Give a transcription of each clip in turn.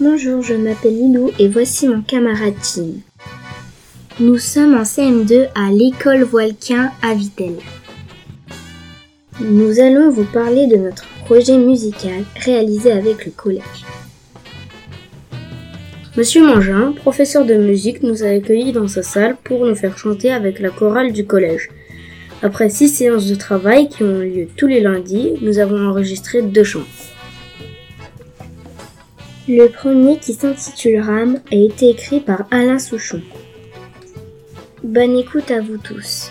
Bonjour, je m'appelle Lilou et voici mon camarade Tim. Nous sommes en CM2 à l'école Voilquin à Vitel. Nous allons vous parler de notre projet musical réalisé avec le collège. Monsieur Mangin, professeur de musique, nous a accueillis dans sa salle pour nous faire chanter avec la chorale du collège. Après six séances de travail qui ont lieu tous les lundis, nous avons enregistré deux chants. Le premier, qui s'intitule Rame, a été écrit par Alain Souchon. Bonne écoute à vous tous.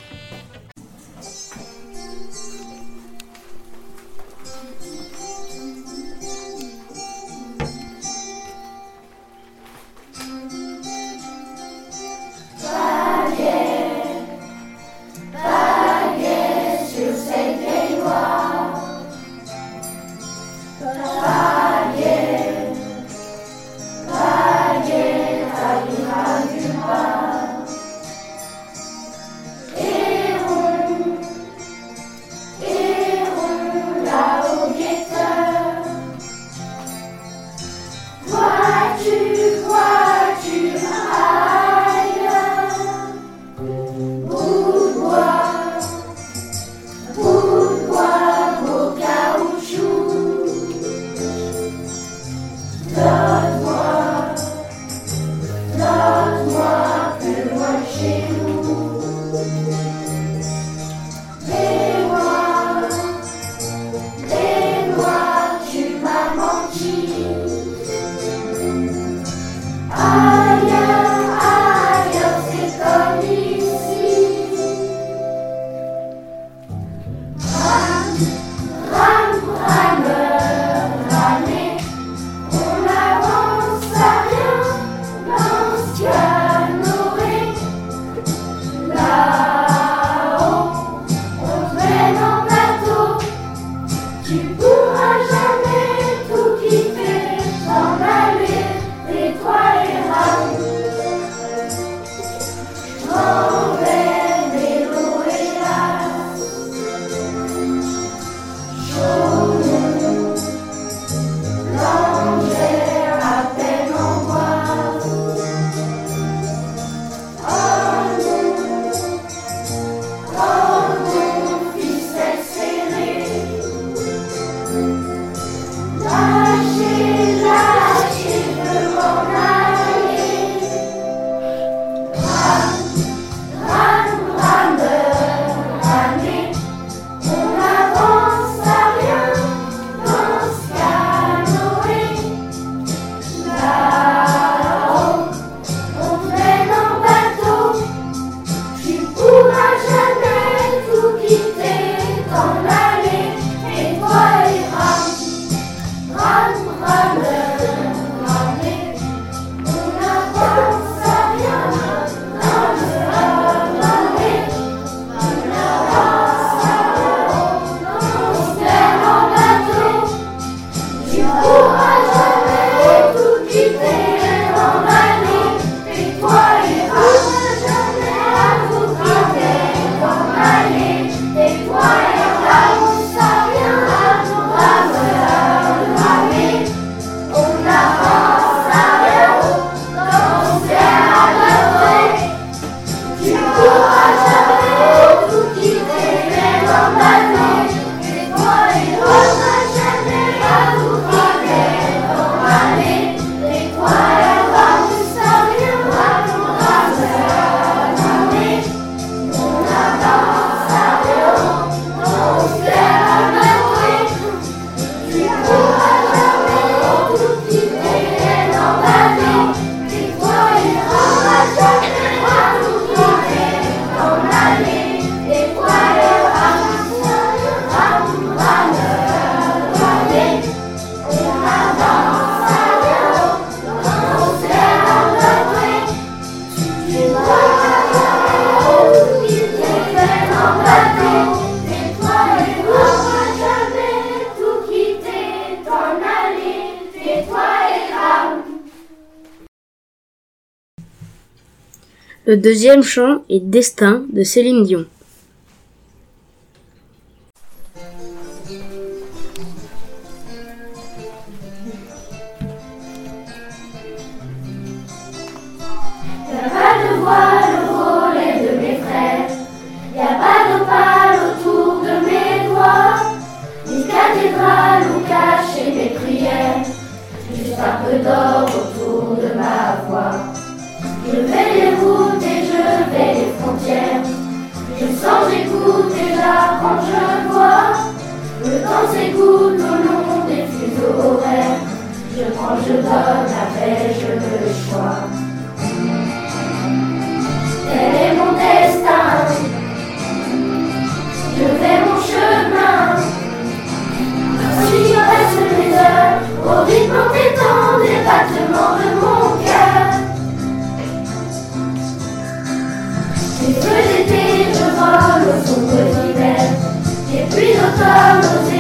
I'm good. Le deuxième chant est Destin de Céline Dion. follows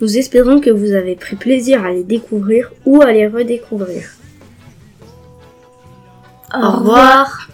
Nous espérons que vous avez pris plaisir à les découvrir ou à les redécouvrir. Au revoir.